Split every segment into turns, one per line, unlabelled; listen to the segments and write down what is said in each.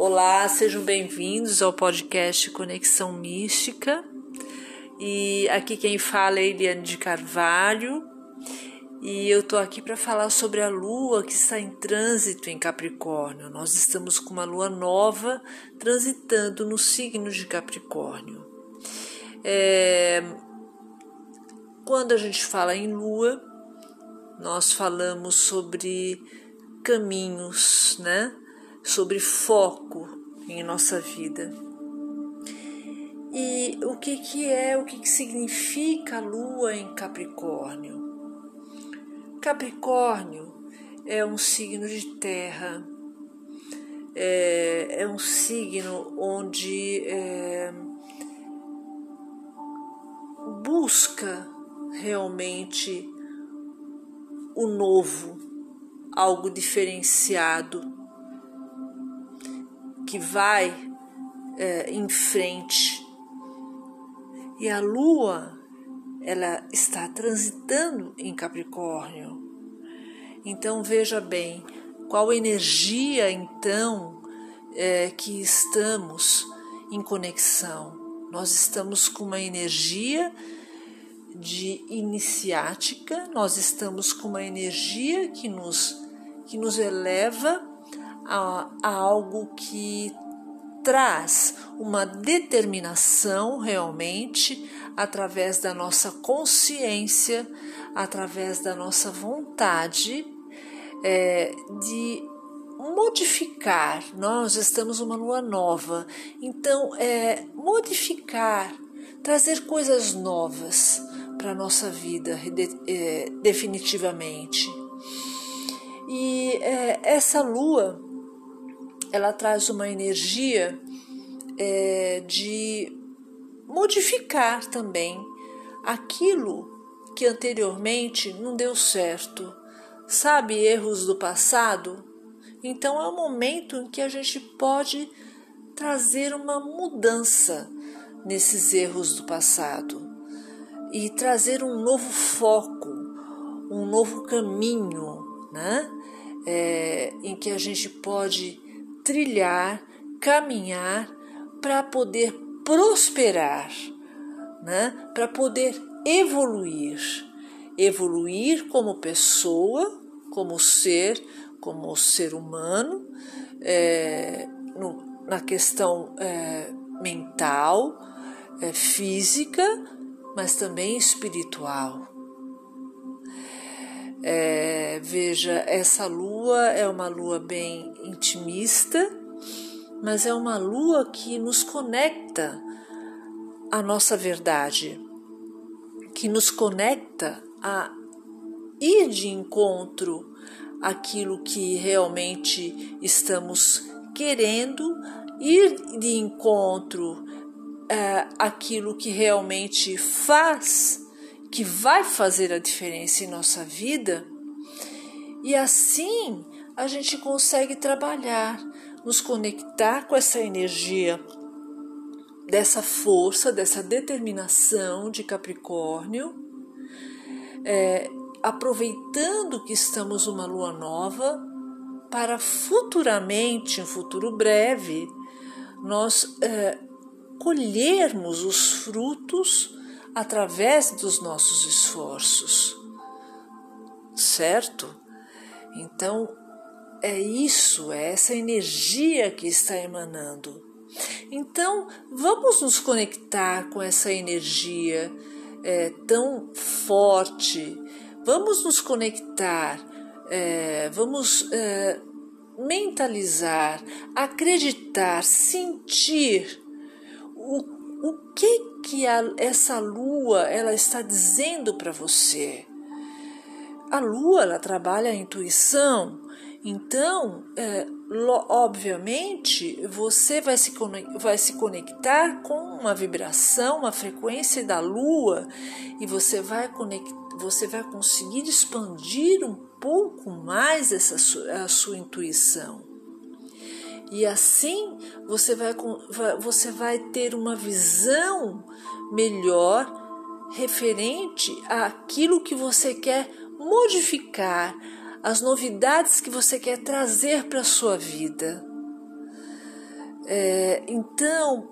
Olá, sejam bem-vindos ao podcast Conexão Mística. E aqui quem fala é Eliane de Carvalho. E eu tô aqui para falar sobre a lua que está em trânsito em Capricórnio. Nós estamos com uma lua nova transitando no signo de Capricórnio. É... Quando a gente fala em lua, nós falamos sobre caminhos, né? Sobre foco em nossa vida. E o que, que é, o que, que significa a lua em Capricórnio? Capricórnio é um signo de terra, é, é um signo onde é, busca realmente o novo, algo diferenciado, que vai é, em frente. E a lua, ela está transitando em Capricórnio. Então veja bem, qual energia então é, que estamos em conexão. Nós estamos com uma energia de iniciática, nós estamos com uma energia que nos, que nos eleva a, a algo que traz uma determinação realmente através da nossa consciência, através da nossa vontade é, de modificar. Nós estamos uma lua nova, então é modificar, trazer coisas novas para a nossa vida, de, é, definitivamente. E é, essa lua, ela traz uma energia é, de modificar também aquilo que anteriormente não deu certo. Sabe, erros do passado? Então é o momento em que a gente pode trazer uma mudança nesses erros do passado e trazer um novo foco, um novo caminho, né? É, em que a gente pode trilhar, caminhar para poder prosperar, né? Para poder evoluir, evoluir como pessoa, como ser, como ser humano, é, no, na questão é, mental, é, física, mas também espiritual. É, veja, essa lua é uma lua bem intimista, mas é uma lua que nos conecta à nossa verdade, que nos conecta a ir de encontro àquilo que realmente estamos querendo, ir de encontro é, aquilo que realmente faz, que vai fazer a diferença em nossa vida, e assim a gente consegue trabalhar, nos conectar com essa energia dessa força, dessa determinação de Capricórnio, é, aproveitando que estamos uma lua nova para futuramente, um futuro breve, nós é, colhermos os frutos através dos nossos esforços. Certo? Então, é isso, é essa energia que está emanando. Então, vamos nos conectar com essa energia é, tão forte, vamos nos conectar, é, vamos é, mentalizar, acreditar, sentir o, o que que a, essa lua ela está dizendo para você. A lua ela trabalha a intuição, então, é, obviamente, você vai se, vai se conectar com uma vibração, uma frequência da lua, e você vai, você vai conseguir expandir um pouco mais essa a sua intuição. E assim você vai, você vai ter uma visão melhor referente àquilo que você quer modificar, as novidades que você quer trazer para a sua vida. É, então,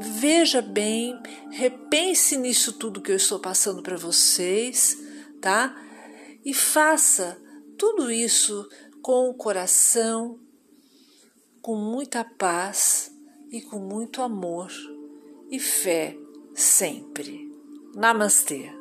veja bem, repense nisso tudo que eu estou passando para vocês, tá? E faça tudo isso com o coração, com muita paz e com muito amor e fé sempre. Namastê.